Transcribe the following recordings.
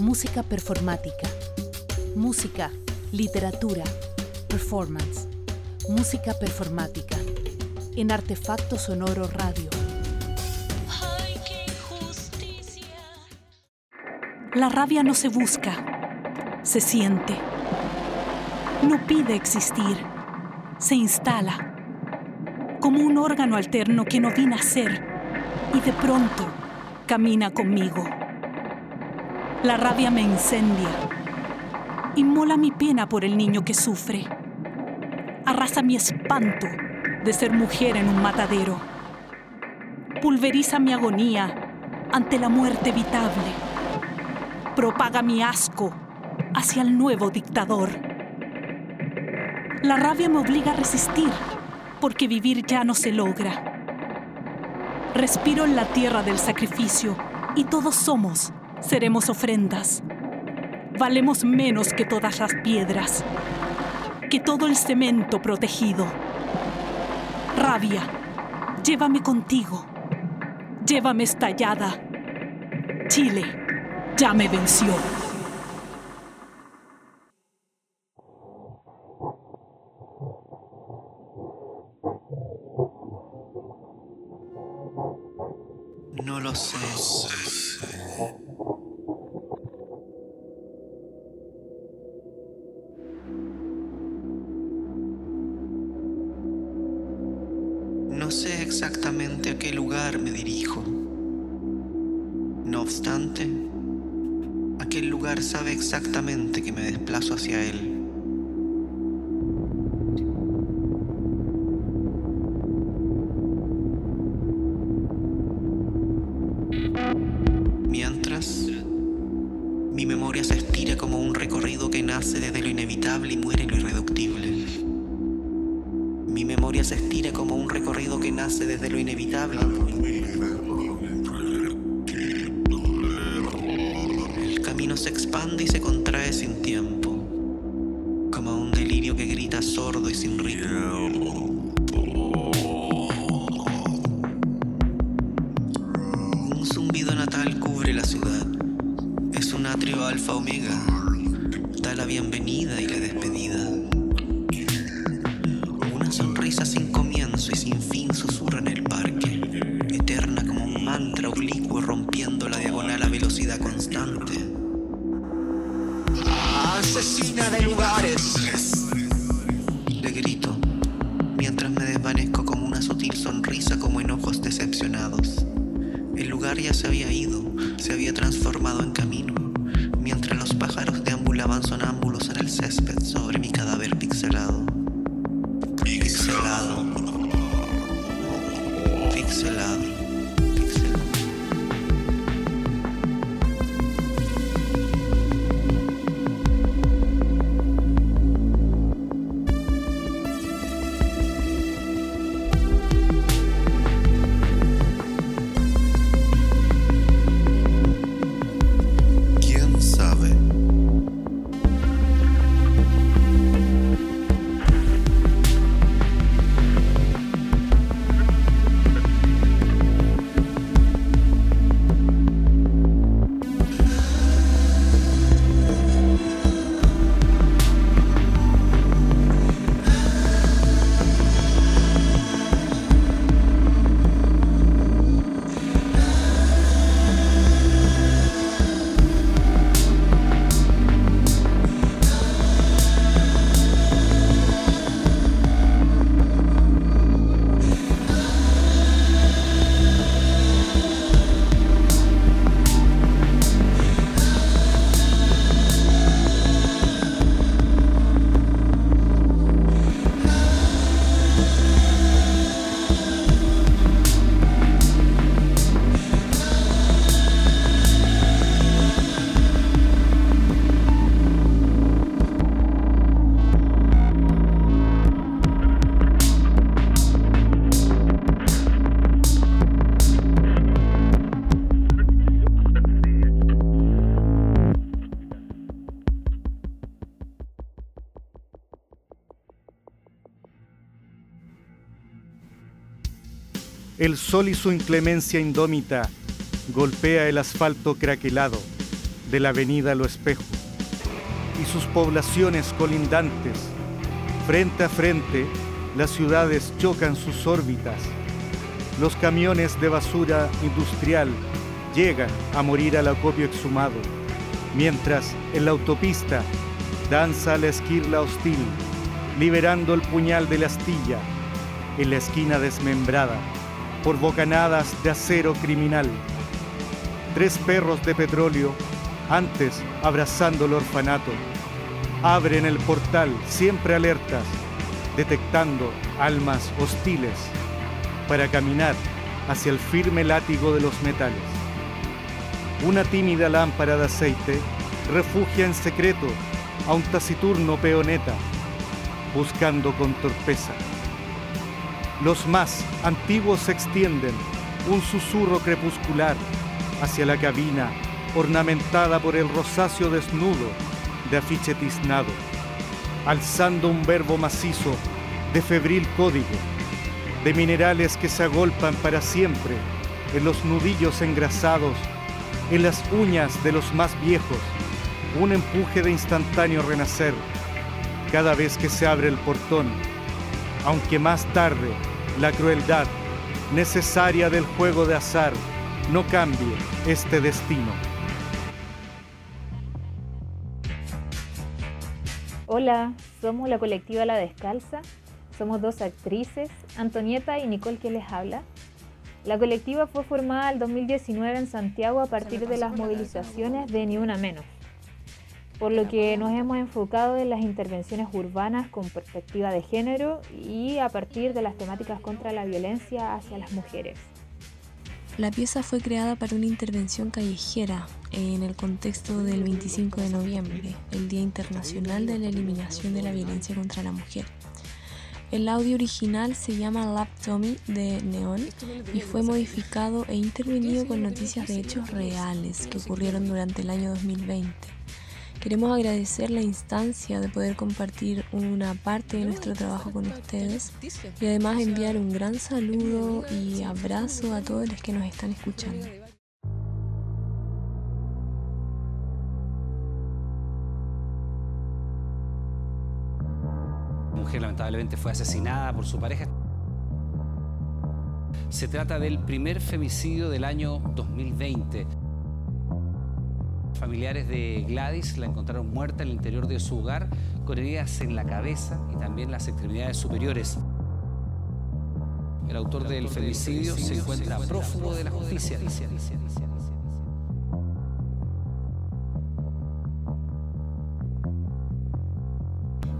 Música performática. Música, literatura, performance. Música performática. En Artefacto Sonoro Radio. Ay, qué injusticia. La rabia no se busca, se siente. No pide existir, se instala. Como un órgano alterno que no vi nacer y de pronto camina conmigo. La rabia me incendia, inmola mi pena por el niño que sufre, arrasa mi espanto de ser mujer en un matadero, pulveriza mi agonía ante la muerte evitable, propaga mi asco hacia el nuevo dictador. La rabia me obliga a resistir porque vivir ya no se logra. Respiro en la tierra del sacrificio y todos somos, seremos ofrendas. Valemos menos que todas las piedras, que todo el cemento protegido. Rabia, llévame contigo, llévame estallada. Chile ya me venció. No lo sé. Desplazo hacia él. Da la bienvenida y la despedida. Una sonrisa sin comienzo y sin fin susurra en el parque, eterna como un mantra oblicuo rompiendo la diagonal a velocidad constante. Asesina de lugares. Le grito, mientras me desvanezco como una sutil sonrisa como en ojos decepcionados. El lugar ya se había ido, se había transformado en camino, sol y su inclemencia indómita golpea el asfalto craquelado, de la avenida Lo Espejo y sus poblaciones colindantes. Frente a frente, las ciudades chocan sus órbitas. Los camiones de basura industrial llegan a morir al acopio exhumado, mientras en la autopista danza la esquirla hostil, liberando el puñal de la astilla en la esquina desmembrada por bocanadas de acero criminal. Tres perros de petróleo, antes abrazando el orfanato, abren el portal siempre alertas, detectando almas hostiles para caminar hacia el firme látigo de los metales. Una tímida lámpara de aceite refugia en secreto a un taciturno peoneta, buscando con torpeza. Los más antiguos se extienden, un susurro crepuscular, hacia la cabina ornamentada por el rosáceo desnudo de afiche tiznado, alzando un verbo macizo de febril código, de minerales que se agolpan para siempre en los nudillos engrasados, en las uñas de los más viejos, un empuje de instantáneo renacer cada vez que se abre el portón, aunque más tarde la crueldad necesaria del juego de azar no cambie este destino. Hola, somos la colectiva La Descalza. Somos dos actrices, Antonieta y Nicole que les habla. La colectiva fue formada en 2019 en Santiago a partir de las movilizaciones de Ni Una Menos, por lo que nos hemos enfocado en las intervenciones urbanas con perspectiva de género y a partir de las temáticas contra la violencia hacia las mujeres. La pieza fue creada para una intervención callejera en el contexto del 25 de noviembre, el Día Internacional de la Eliminación de la Violencia contra la Mujer. El audio original se llama Lap Tommy de Neon y fue modificado e intervenido con noticias de hechos reales que ocurrieron durante el año 2020. Queremos agradecer la instancia de poder compartir una parte de nuestro trabajo con ustedes y además enviar un gran saludo y abrazo a todos los que nos están escuchando. La mujer lamentablemente fue asesinada por su pareja. Se trata del primer femicidio del año 2020. Familiares de Gladys la encontraron muerta en el interior de su hogar con heridas en la cabeza y también las extremidades superiores. El autor del femicidio se encuentra prófugo de la justicia.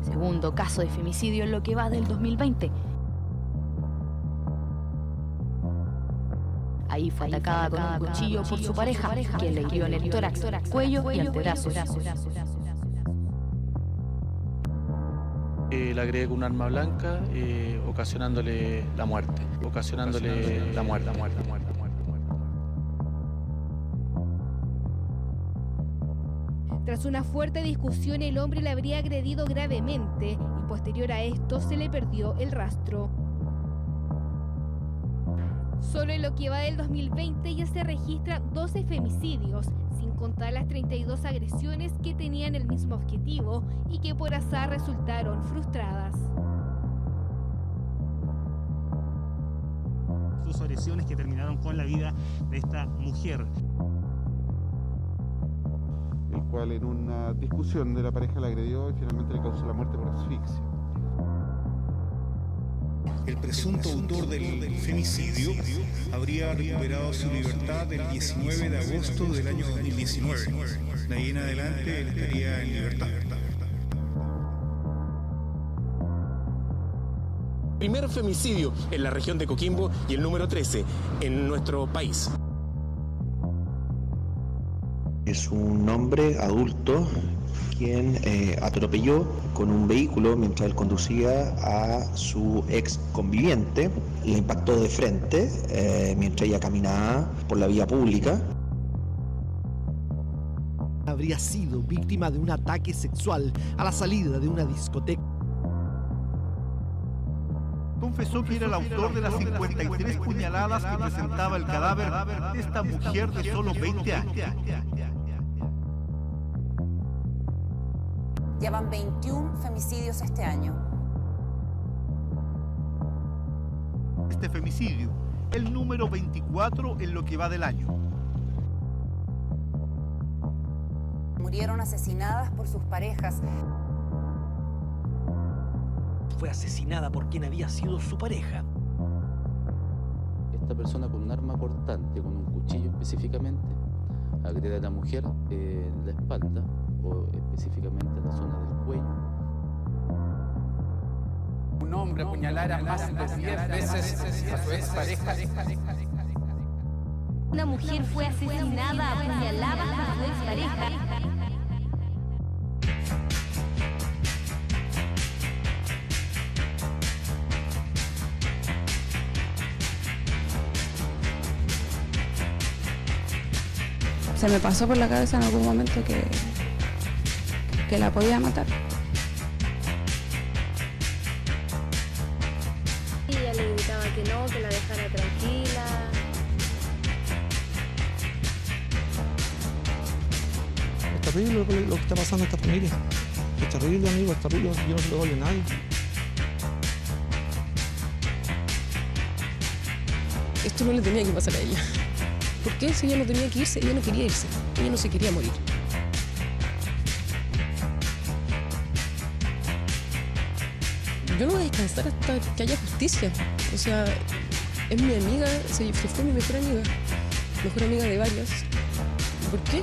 Segundo caso de femicidio en lo que va del 2020. Ahí fue atacada con un cuchillo por su pareja, quien le hirió en el tórax, cuello y antebrazos. Eh, la agregué con un arma blanca, eh, ocasionándole la muerte. Ocasionándole la muerte, la muerte, la muerte, la muerte. Tras una fuerte discusión, el hombre le habría agredido gravemente y posterior a esto se le perdió el rastro. Solo en lo que va del 2020 ya se registran 12 femicidios, sin contar las 32 agresiones que tenían el mismo objetivo y que por azar resultaron frustradas. Sus agresiones que terminaron con la vida de esta mujer. el cual en una discusión de la pareja la agredió y finalmente le causó la muerte por asfixia. El presunto autor del femicidio habría recuperado su libertad el 19 de agosto del año 2019. De ahí en adelante él estaría en libertad. Primer femicidio en la región de Coquimbo y el número 13 en nuestro país. Es un hombre adulto quien eh, atropelló con un vehículo mientras él conducía a su ex conviviente, le impactó de frente eh, mientras ella caminaba por la vía pública. Habría sido víctima de un ataque sexual a la salida de una discoteca. Confesó que era el autor de las 53 puñaladas que presentaba el cadáver de esta mujer de solo 20 años. Ya van 21 femicidios este año. Este femicidio, el número 24 en lo que va del año. Murieron asesinadas por sus parejas. Fue asesinada por quien había sido su pareja. Esta persona con un arma cortante, con un cuchillo específicamente, agrede a la mujer eh, en la espalda o específicamente en la zona del cuello. Un hombre apuñalara más de 10 veces a su expareja. Una mujer fue asesinada apuñalada por su expareja. Se me pasó por la cabeza en algún momento que, que la podía matar. Y ella le gritaba que no, que la dejara tranquila. Es terrible lo que, lo que está pasando a esta familia. Es terrible, amigo, es terrible. Yo no se lo doy a nadie. Esto no le tenía que pasar a ella. ¿Por qué? Si ella no tenía que irse, ella no quería irse. Ella no se quería morir. Yo no voy a descansar hasta que haya justicia. O sea, es mi amiga, se, fue mi mejor amiga. Mejor amiga de varias. ¿Por qué?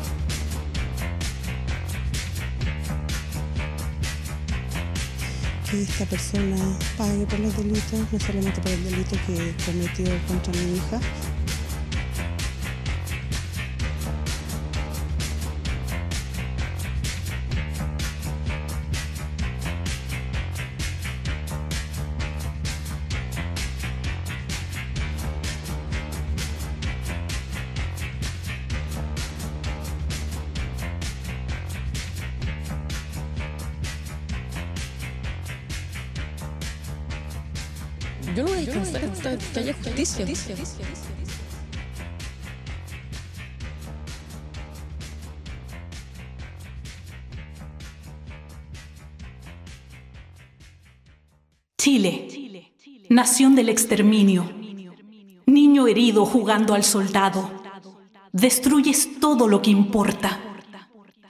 Que esta persona pague por los delitos, no solamente por el delito que cometió contra mi hija, Chile, nación del exterminio. Niño herido jugando al soldado. Destruyes todo lo que importa,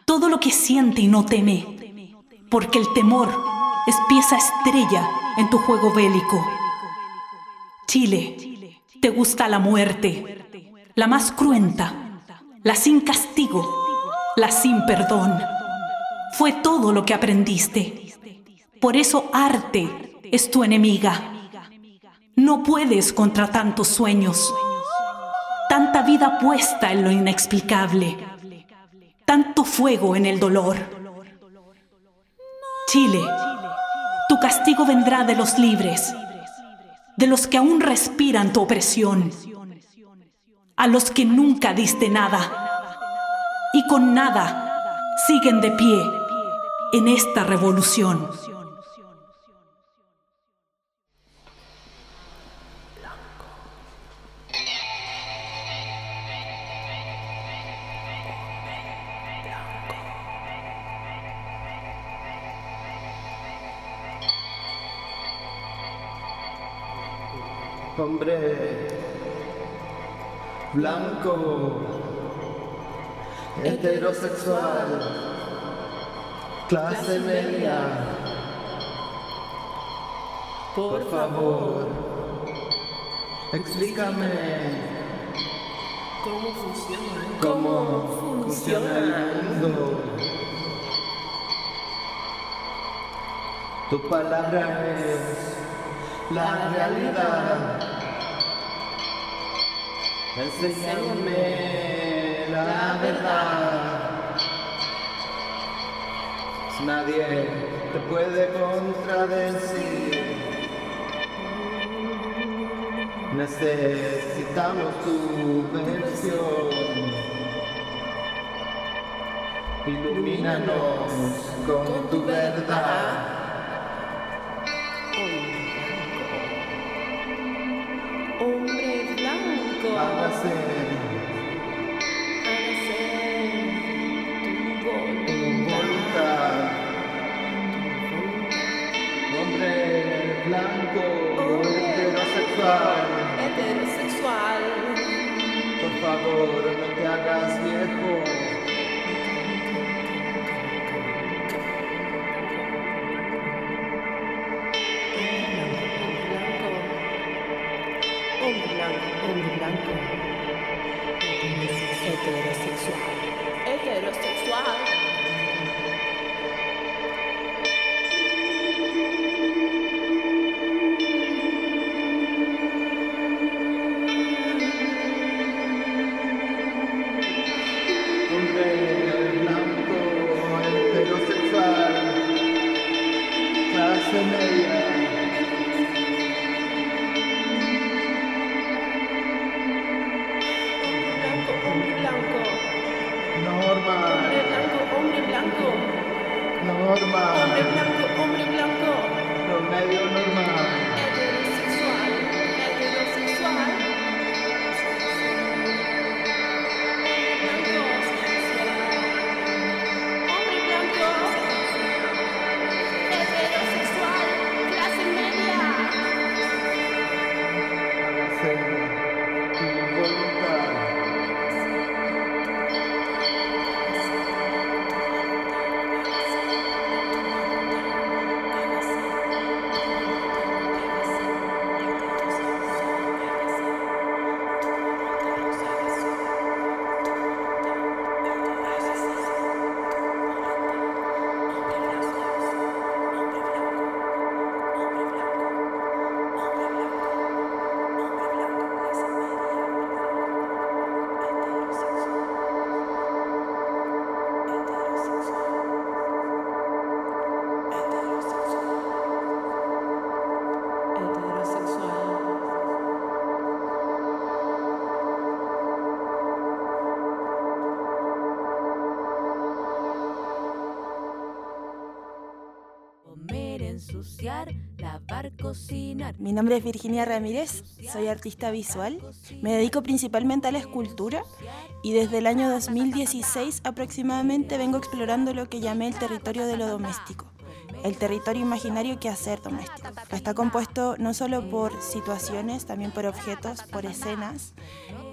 todo lo que siente y no teme, porque el temor es pieza estrella en tu juego bélico. Chile, te gusta la muerte, la más cruenta, la sin castigo, la sin perdón. Fue todo lo que aprendiste. Por eso arte es tu enemiga. No puedes contra tantos sueños, tanta vida puesta en lo inexplicable, tanto fuego en el dolor. Chile, tu castigo vendrá de los libres, de los que aún respiran tu opresión, a los que nunca diste nada y con nada siguen de pie en esta revolución. Hombre blanco, heterosexual, clase media. Por favor, explícame ¿Cómo funciona? cómo funciona el mundo. Tu palabra es la realidad. Enséñame la verdad. Nadie te puede contradecir. Necesitamos tu versión. Ilumínanos con tu verdad. no te hagas viejo. Un blanco, un blanco, un blanco. Heterosexual. Heterosexual. Mi nombre es Virginia Ramírez, soy artista visual. Me dedico principalmente a la escultura y desde el año 2016 aproximadamente vengo explorando lo que llamé el territorio de lo doméstico, el territorio imaginario que hacer doméstico. Está compuesto no solo por situaciones, también por objetos, por escenas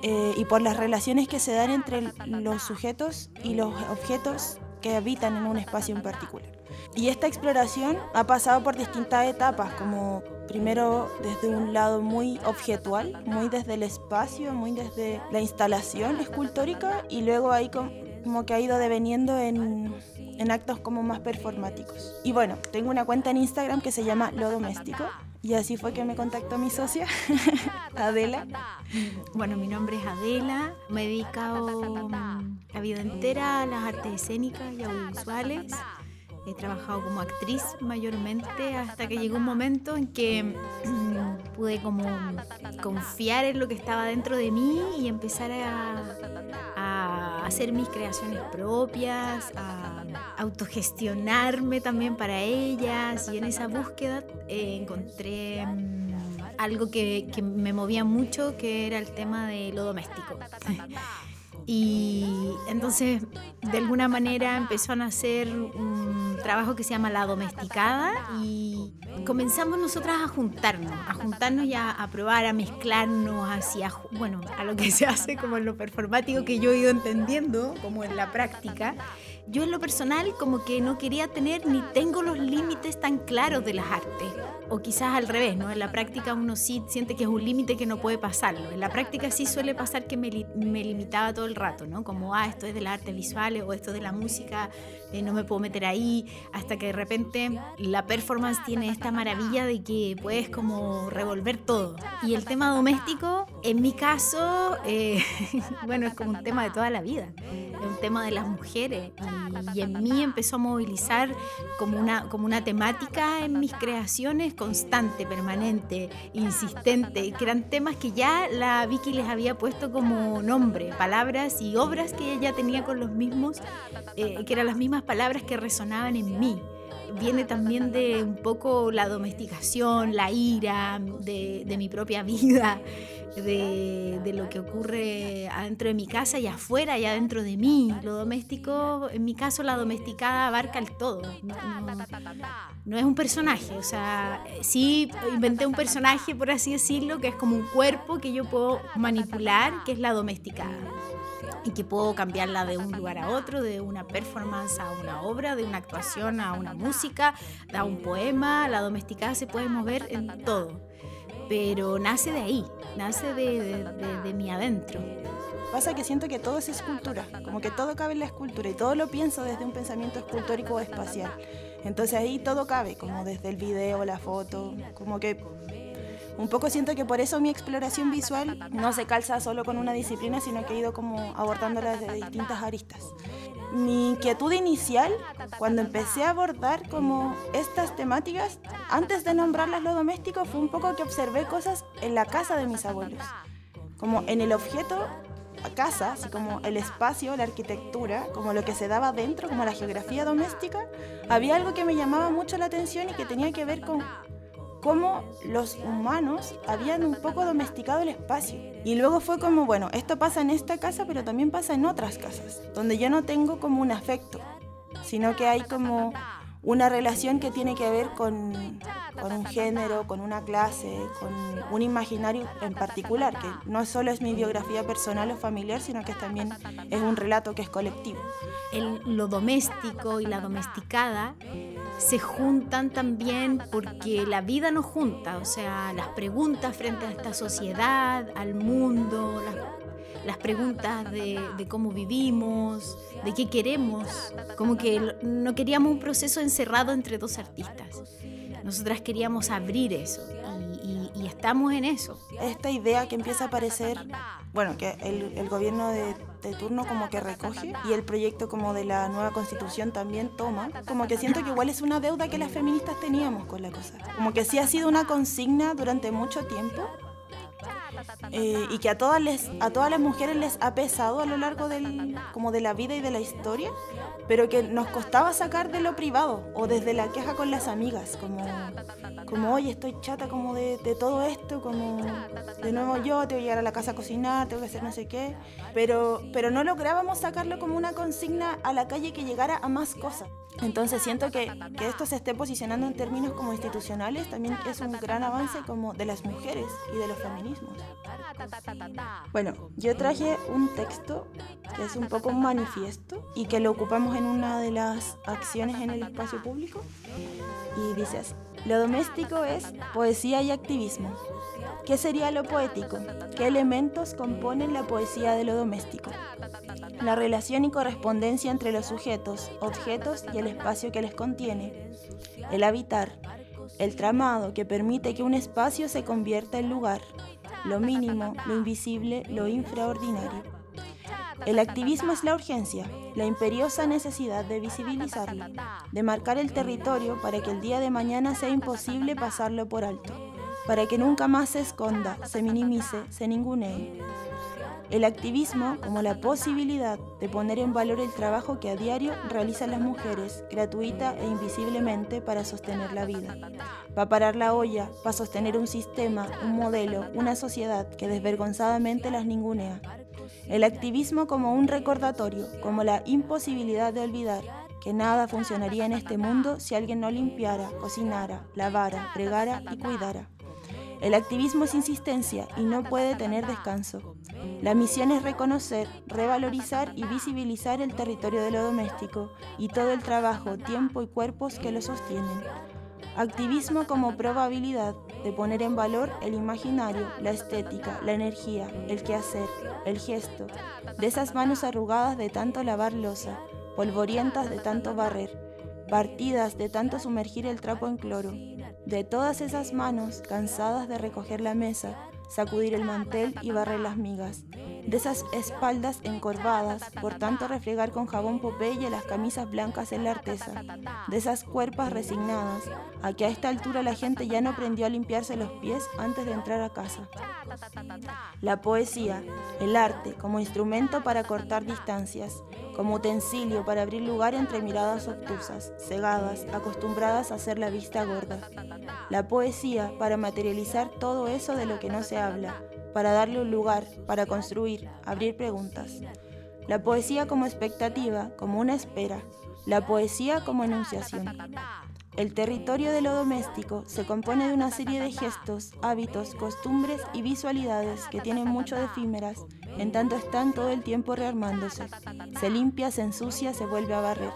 eh, y por las relaciones que se dan entre los sujetos y los objetos que habitan en un espacio en particular. Y esta exploración ha pasado por distintas etapas, como primero desde un lado muy objetual, muy desde el espacio, muy desde la instalación escultórica, y luego ahí com- como que ha ido deveniendo en, en actos como más performáticos. Y bueno, tengo una cuenta en Instagram que se llama Lo Doméstico, y así fue que me contactó mi socia, Adela. Bueno, mi nombre es Adela, me he dedicado mm, la vida entera a las artes escénicas y audiovisuales. He trabajado como actriz mayormente hasta que llegó un momento en que mm, pude como confiar en lo que estaba dentro de mí y empezar a, hacer mis creaciones propias, a autogestionarme también para ellas y en esa búsqueda eh, encontré mm, algo que, que me movía mucho que era el tema de lo doméstico. Y entonces, de alguna manera, empezó a nacer un trabajo que se llama La Domesticada y comenzamos nosotras a juntarnos, a juntarnos y a, a probar, a mezclarnos hacia, bueno, a lo que se hace como en lo performático que yo he ido entendiendo, como en la práctica. Yo en lo personal como que no quería tener ni tengo los límites tan claros de las artes. O quizás al revés, ¿no? En la práctica uno sí siente que es un límite que no puede pasarlo. En la práctica sí suele pasar que me, me limitaba todo el rato, ¿no? Como, ah, esto es de las artes visuales o esto es de la música, eh, no me puedo meter ahí. Hasta que de repente la performance tiene esta maravilla de que puedes como revolver todo. Y el tema doméstico, en mi caso, eh, bueno, es como un tema de toda la vida. Es un tema de las mujeres. Y, y en mí empezó a movilizar como una, como una temática en mis creaciones constante, permanente, insistente, que eran temas que ya la Vicky les había puesto como nombre, palabras y obras que ella tenía con los mismos, eh, que eran las mismas palabras que resonaban en mí viene también de un poco la domesticación, la ira de, de mi propia vida, de, de lo que ocurre adentro de mi casa y afuera y adentro de mí. Lo doméstico, en mi caso, la domesticada abarca el todo. No, no- no es un personaje, o sea, sí inventé un personaje, por así decirlo, que es como un cuerpo que yo puedo manipular, que es la domesticada y que puedo cambiarla de un lugar a otro, de una performance a una obra, de una actuación a una música, a un poema. La domesticada se puede mover en todo. pero nace de ahí, nace de, de, mi adentro. Pasa que siento que todo es escultura, como que todo cabe en la escultura y todo lo pienso desde un pensamiento escultórico o espacial. Entonces ahí todo cabe, como desde el video, la foto, como que un poco siento que por eso mi exploración visual no se calza solo con una disciplina, sino que he ido como abordándola desde distintas aristas. Mi inquietud inicial, cuando empecé a abordar como estas temáticas, antes de nombrarlas lo doméstico, fue un poco que observé cosas en la casa de mis abuelos. Como en el objeto casa, así como el espacio, la arquitectura, como lo que se daba dentro, como la geografía doméstica, había algo que me llamaba mucho la atención y que tenía que ver con cómo los humanos habían un poco domesticado el espacio. Y luego fue como, bueno, esto pasa en esta casa, pero también pasa en otras casas, donde yo no tengo como un afecto, sino que hay como una relación que tiene que ver con, con, un género, con una clase, con un imaginario en particular, que no solo es mi biografía personal o familiar, sino que también es un relato que es colectivo. El, lo doméstico y la domesticada se juntan también porque la vida nos junta, o sea, las preguntas frente a esta sociedad, al mundo, las preguntas de, cómo vivimos, de qué queremos, como que no queríamos un proceso encerrado entre dos artistas. Nosotras queríamos abrir eso y, estamos en eso. Esta idea que empieza a aparecer, bueno, que el gobierno de, de, turno como que recoge y el proyecto como de la nueva constitución también toma, como que siento que igual es una deuda que las feministas teníamos con la cosa. Como que sí ha sido una consigna durante mucho tiempo eh, y que a todas, les, a todas las mujeres les ha pesado a lo largo del, como de la vida y de la historia, pero que nos costaba sacar de lo privado o desde la queja con las amigas, como, como oye, estoy chata como de, de todo esto, como de nuevo yo, tengo que llegar a la casa a cocinar, tengo que hacer no sé qué, pero, pero no lográbamos sacarlo como una consigna a la calle que llegara a más cosas. Entonces siento que, que esto se esté posicionando en términos como institucionales también es un gran avance como de las mujeres y de los feminismos. Bueno, yo traje un texto que es un poco un manifiesto y que lo ocupamos en una de las acciones en el espacio público y dice así. Lo doméstico es poesía y activismo. ¿Qué sería lo poético? ¿Qué elementos componen la poesía de lo doméstico? La relación y correspondencia entre los sujetos, objetos y el espacio que les contiene. El habitar. El tramado que permite que un espacio se convierta en lugar. Lo mínimo, lo invisible, lo infraordinario. El activismo es la urgencia, la imperiosa necesidad de visibilizarlo, de marcar el territorio para que el día de mañana sea imposible pasarlo por alto, para que nunca más se esconda, se minimice, se ningunee. El activismo como la posibilidad de poner en valor el trabajo que a diario realizan las mujeres, gratuita e invisiblemente para sostener la vida, para parar la olla, para sostener un sistema, un modelo, una sociedad que desvergonzadamente las ningunea. El activismo como un recordatorio, como la imposibilidad de olvidar que nada funcionaría en este mundo si alguien no limpiara, cocinara, lavara, fregara y cuidara. El activismo es insistencia y no puede tener descanso. La misión es reconocer, revalorizar y visibilizar el territorio de lo doméstico y todo el trabajo, tiempo y cuerpos que lo sostienen. Activismo como probabilidad de poner en valor el imaginario, la estética, la energía, el quehacer, el gesto, de esas manos arrugadas de tanto lavar losa, polvorientas de tanto barrer, partidas de tanto sumergir el trapo en cloro, de todas esas manos cansadas de recoger la mesa, sacudir el mantel y barrer las migas, de esas espaldas encorvadas por tanto refregar con jabón Popeye las camisas blancas en la artesa, de esas cuerpas resignadas a que a esta altura la gente ya no aprendió a limpiarse los pies antes de entrar a casa. La poesía, el arte como instrumento para cortar distancias, como utensilio para abrir lugar entre miradas obtusas, cegadas, acostumbradas a hacer la vista gorda. La poesía para materializar todo eso de lo que no se habla, para darle un lugar, para construir, abrir preguntas. La poesía como expectativa, como una espera. La poesía como enunciación. El territorio de lo doméstico se compone de una serie de gestos, hábitos, costumbres y visualidades que tienen mucho de efímeras, en tanto están todo el tiempo rearmándose. Se limpia, se ensucia, se vuelve a barrer.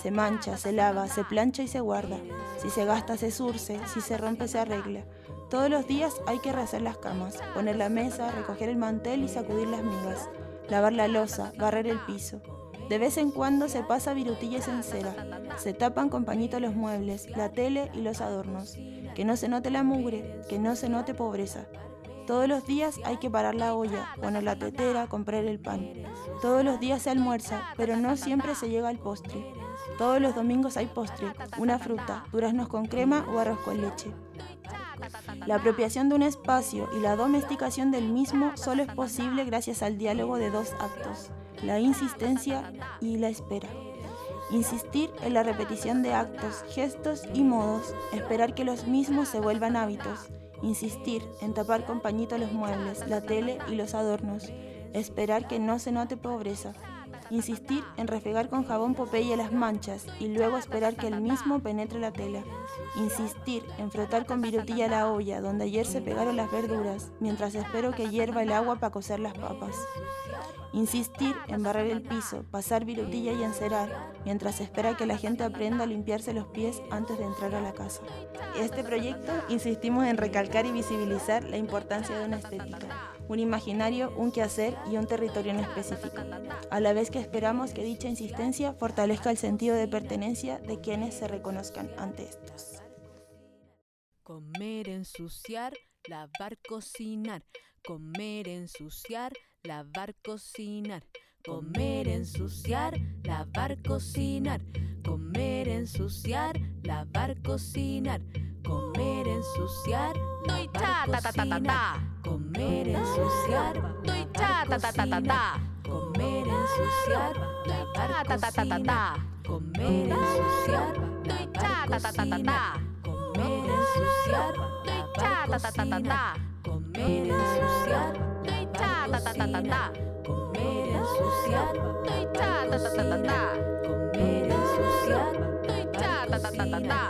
Se mancha, se lava, se plancha y se guarda. Si se gasta, se surce. Si se rompe, se arregla. Todos los días hay que rehacer las camas, poner la mesa, recoger el mantel y sacudir las migas, lavar la losa, barrer el piso. De vez en cuando se pasa virutillas en cera, se tapan con pañito los muebles, la tele y los adornos. Que no se note la mugre, que no se note pobreza. Todos los días hay que parar la olla, poner la tetera, comprar el pan. Todos los días se almuerza, pero no siempre se llega al postre. Todos los domingos hay postre, una fruta, duraznos con crema o arroz con leche. La apropiación de un espacio y la domesticación del mismo solo es posible gracias al diálogo de dos actos, la insistencia y la espera. Insistir en la repetición de actos, gestos y modos, esperar que los mismos se vuelvan hábitos, insistir en tapar con pañito los muebles, la tele y los adornos, esperar que no se note pobreza, insistir en refregar con jabón Popeye las manchas y luego esperar que el mismo penetre la tela, insistir en frotar con virutilla la olla donde ayer se pegaron las verduras, mientras espero que hierva el agua para cocer las papas. Insistir en barrer el piso, pasar virutilla y encerar, mientras espera que la gente aprenda a limpiarse los pies antes de entrar a la casa. Este proyecto insistimos en recalcar y visibilizar la importancia de una estética, un imaginario, un quehacer y un territorio en específico, a la vez que esperamos que dicha insistencia fortalezca el sentido de pertenencia de quienes se reconozcan ante estos. Comer, ensuciar, lavar, cocinar. Comer, ensuciar, lavar, cocinar. Comer, ensuciar, lavar, cocinar. Comer, ensuciar, lavar, cocinar. Comer, ensuciar, lavar, cocinar ensuciar. Estoy ta ta ta ta ta ta. Comer, ensuciar. Estoy ta ta ta ta ta ta. Comer, ensuciar. Lavar, ta ta ta ta ta. Comer, ensuciar. Estoy ta ta ta ta ta ta. Comer, ensuciar. Estoy ta ta ta ta ta ta. Comer, ensuciar. Estoy ta ta ta ta ta ta. Comer, ensuciar. Estoy ta ta ta ta ta ta. Comer, ensuciar. Estoy ta ta ta ta ta ta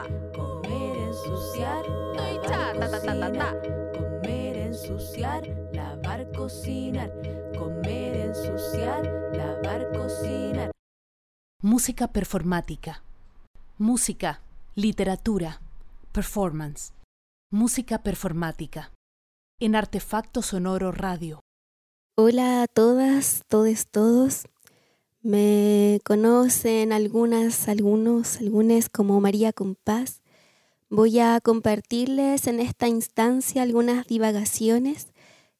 ensuciar, lavar, cocinar. Comer, ensuciar, lavar, cocinar. Comer, ensuciar, lavar, cocinar. Música performática. Música, literatura, performance. Música performática. En Artefacto Sonoro Radio. Hola a todas, todes, todos. Me conocen algunas, algunos, algunas como María Compás. Voy a compartirles en esta instancia algunas divagaciones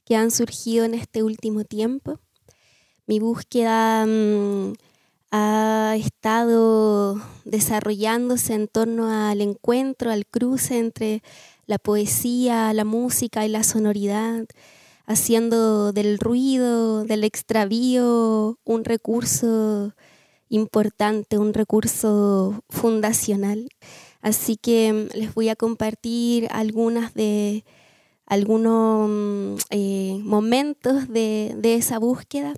que han surgido en este último tiempo. Mi búsqueda mm, ha estado desarrollándose en torno al encuentro, al cruce entre la poesía, la música y la sonoridad, haciendo del ruido, del extravío, un recurso importante, un recurso fundacional. Así que mm, les voy a compartir algunas de algunos mm, eh, momentos de, de esa búsqueda.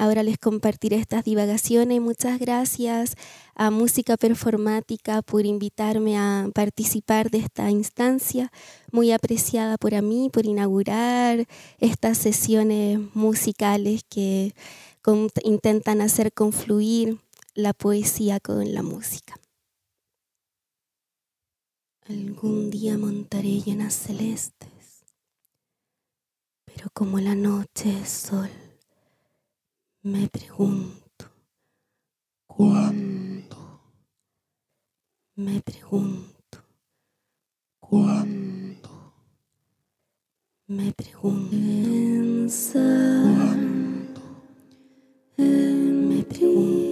Ahora les compartiré estas divagaciones. Muchas gracias a Música Performática por invitarme a participar de esta instancia, muy apreciada por mí, por inaugurar estas sesiones musicales que intentan hacer confluir la poesía con la música. Algún día montaré llenas celestes, pero como la noche es sol, me pregunto, ¿cuándo? Me pregunto, ¿cuándo? Me pregunto, ¿cuándo? Me pregunto,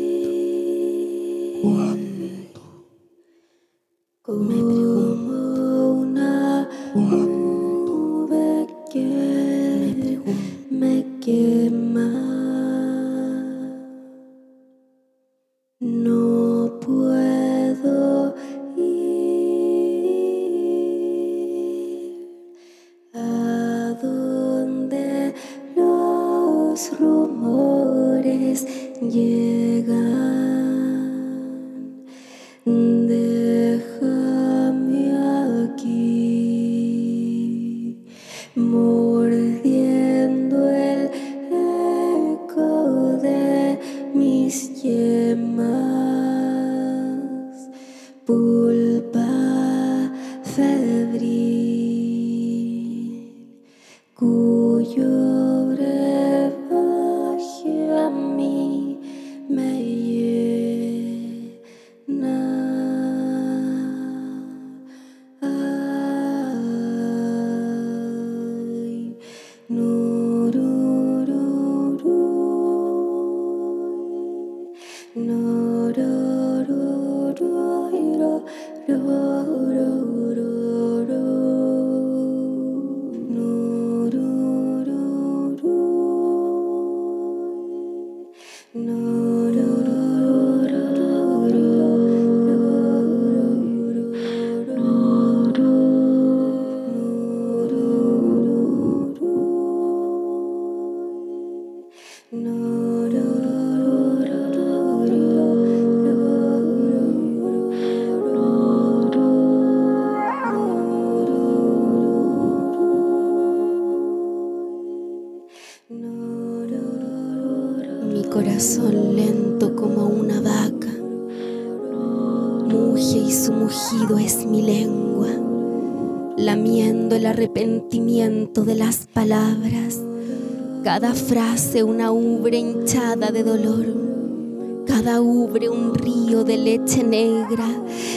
Ooh. 孤忧 cada frase una ubre hinchada de dolor. Cada ubre un río de leche negra,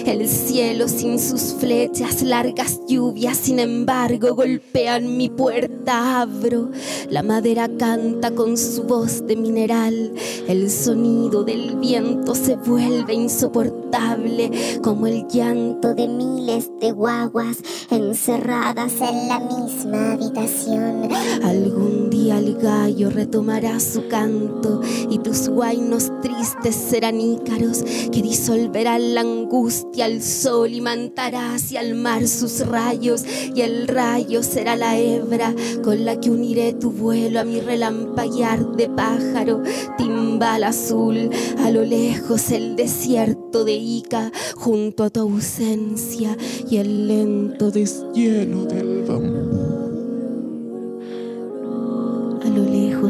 el cielo sin sus flechas, largas lluvias, sin embargo, golpean mi puerta, abro, la madera canta con su voz de mineral, el sonido del viento se vuelve insoportable, como el llanto de miles de guaguas encerradas en la misma habitación. Algún día el gallo retomará su canto y tus guainos tristes serán ícaros que disolverán la angustia al sol y mantará hacia el mar sus rayos y el rayo será la hebra con la que uniré tu vuelo a mi relampaguear de pájaro timbal azul a lo lejos el desierto de Ica junto a tu ausencia y el lento deshielo del bambú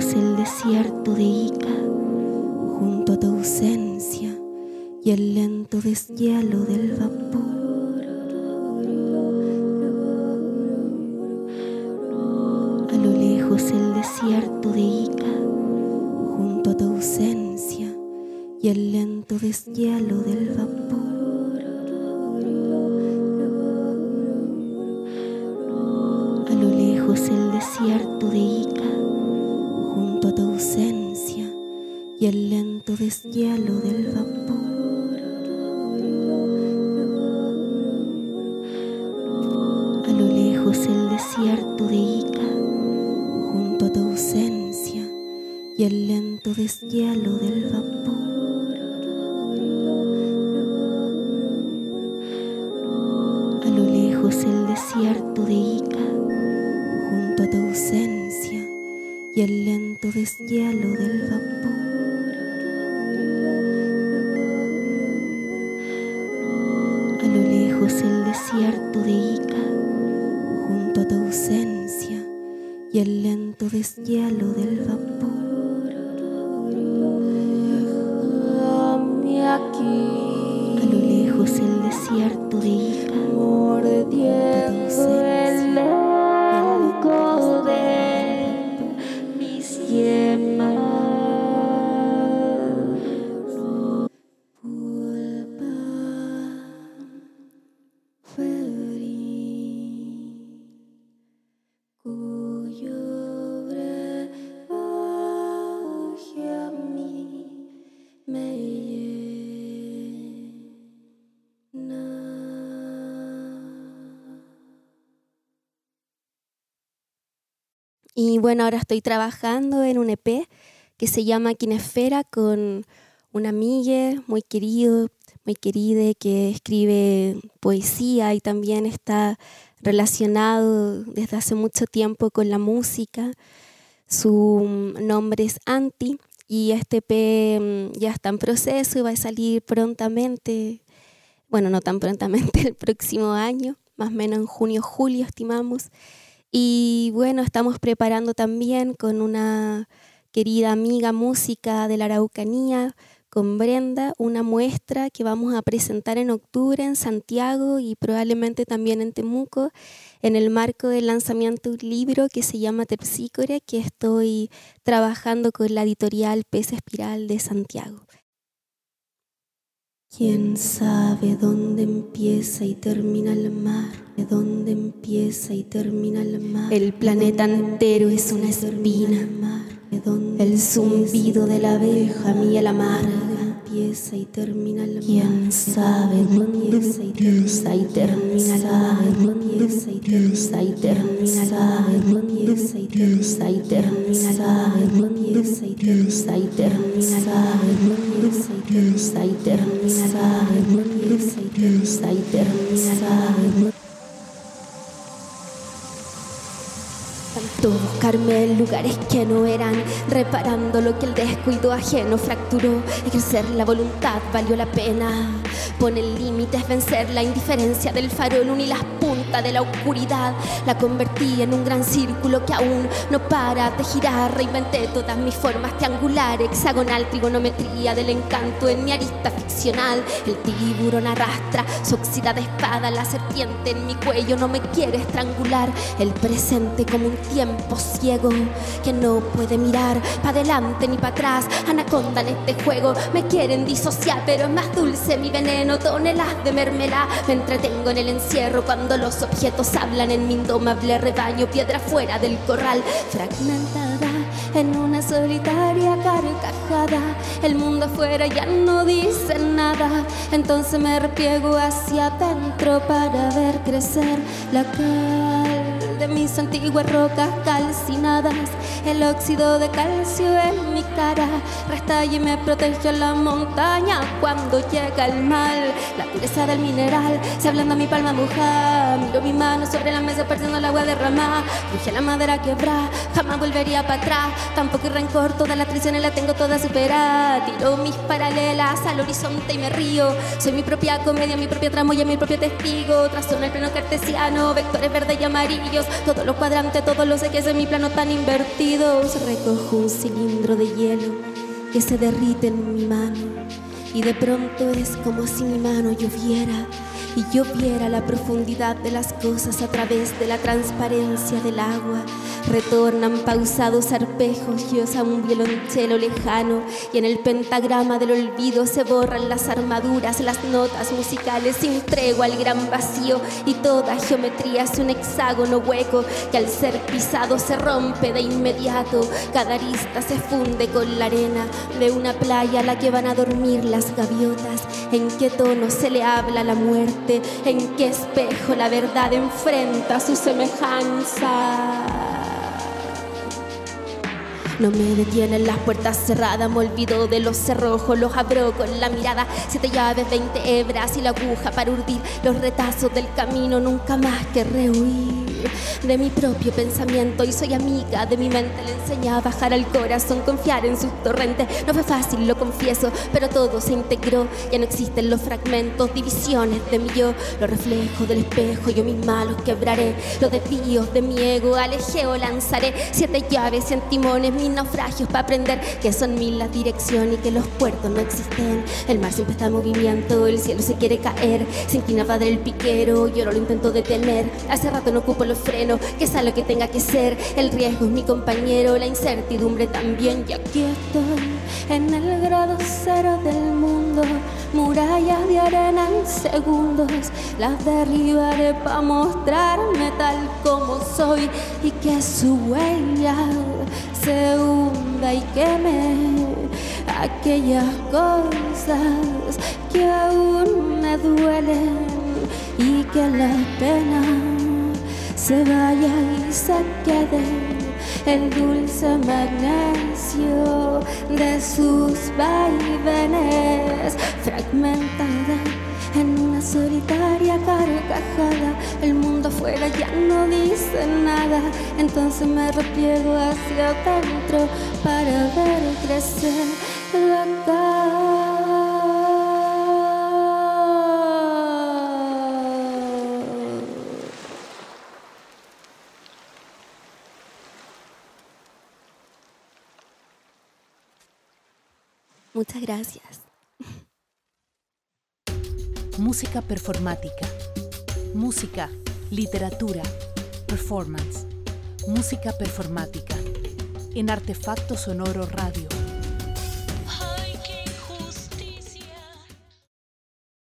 el desierto de Ica junto a tu ausencia y el lento deshielo del vapor. A lo lejos el desierto de Ica junto a tu ausencia y el lento deshielo del vapor. A lo lejos el desierto de Ica deshielo del vapor. A lo lejos el desierto de Ica, junto a tu ausencia y el lento deshielo del vapor. A lo lejos el desierto de Ica, junto a tu ausencia y el lento deshielo del Mm-hmm. Yeah. Bueno, ahora estoy trabajando en un EP que se llama Kinesfera con una amiga muy querido, muy querida que escribe poesía y también está relacionado desde hace mucho tiempo con la música. Su nombre es Anti y este EP ya está en proceso y va a salir prontamente, bueno, no tan prontamente, el próximo año, más o menos en junio, julio estimamos. Y bueno, estamos preparando también con una querida amiga música de la Araucanía, con Brenda una muestra que vamos a presentar en octubre en Santiago y probablemente también en Temuco, en el marco del lanzamiento de un libro que se llama Terpsícore, que estoy trabajando con la editorial Pez Espiral de Santiago. ¿Quién sabe dónde empieza y termina el mar? ¿De dónde empieza y termina el mar? El planeta entero es una espina. El zumbido de la abeja, miel amarga. Empieza y termina mar. ¿Quién sabe dónde empieza y termina y termina mar? Empieza y termina y termina mar. Empieza y termina y termina mar. Empieza y termina y termina mar. Empieza y termina y termina mar. Empieza y termina y termina el buscarme en lugares que no eran, reparando lo que el descuido ajeno fracturó. Ejercer la voluntad valió la pena. Poner límites, vencer la indiferencia del farol, uní las puntas de la oscuridad. La convertí en un gran círculo que aún no para de girar. Reinventé todas mis formas triangular, hexagonal, trigonometría del encanto en mi arista ficcional. El tiburón arrastra su oxidada espada, la serpiente en mi cuello no me quiere estrangular. El presente como un tiempo ciego que no puede mirar para adelante ni para atrás. Anaconda en este juego me quieren disociar, pero es más dulce mi veneno, toneladas de mermelada. Me entretengo en el encierro cuando los objetos hablan en mi indomable rebaño, piedra fuera del corral, fragmentada en una solitaria carcajada. El mundo afuera ya no dice nada, entonces me repiego hacia adentro para ver crecer la de mis antiguas rocas calcinadas. El óxido de calcio en mi cara restalla y me protege la montaña cuando llega el mal. La pureza del mineral se ablanda mi palma mojada. Miro mi mano sobre la mesa perdiendo el agua derramada. Cruje la madera quebrada, jamás volvería para atrás. Tampoco hay rencor, todas las traiciones las tengo todas superadas. Tiro mis paralelas al horizonte y me río. Soy mi propia comedia, mi propia tramo y mi propio testigo. Trazo en el plano cartesiano, vectores verdes y amarillos. Todos los cuadrantes, todos los ejes de mi plano tan Recojo un cilindro de hielo que se derrite en mi mano. Y de pronto es como si mi mano lloviera y yo viera la profundidad de las cosas a través de la transparencia del agua. Retornan pausados arpejos a un violonchelo lejano y en el pentagrama del olvido se borran las armaduras, las notas musicales sin tregua al gran vacío y toda geometría es un hexágono hueco que al ser pisado se rompe de inmediato. Cada arista se funde con la arena de una playa a la que van a dormir las gaviotas. ¿En qué tono se le habla la muerte? ¿En qué espejo la verdad enfrenta su semejanza? No me detienen las puertas cerradas, me olvido de los cerrojos, los abro con la mirada. Siete llaves, veinte hebras y la aguja para urdir los retazos del camino. Nunca más querré huir de mi propio pensamiento y soy amiga de mi mente. Le enseñé a bajar al corazón, confiar en sus torrentes. No fue fácil, lo confieso, pero todo se integró. Ya no existen los fragmentos, divisiones de mi yo. Los reflejos del espejo, yo misma los quebraré. Los desvíos de mi ego, alejé o lanzaré. Siete llaves en timones, mis naufragios para aprender que son mil las direcciones y que los puertos no existen. El mar siempre está en movimiento, el cielo se quiere caer. Se inclina padre el piquero, yo no lo intento detener. Hace rato no ocupo los frenos, que sea lo que tenga que ser. El riesgo es mi compañero, la incertidumbre también. Y aquí estoy en el grado cero del mundo. Murallas de arena en segundos, las derribaré para mostrarme tal como soy y que su huella se hunda y queme aquellas cosas que aún me duelen y que la pena se vaya y se quede el dulce magnesio de sus vaivenes fragmentada en una solitaria carcajada. El mundo afuera ya no dice nada, entonces me repliego hacia adentro para ver crecer la Muchas gracias. Música performática. Música, literatura, performance. Música performática. En Artefacto Sonoro Radio.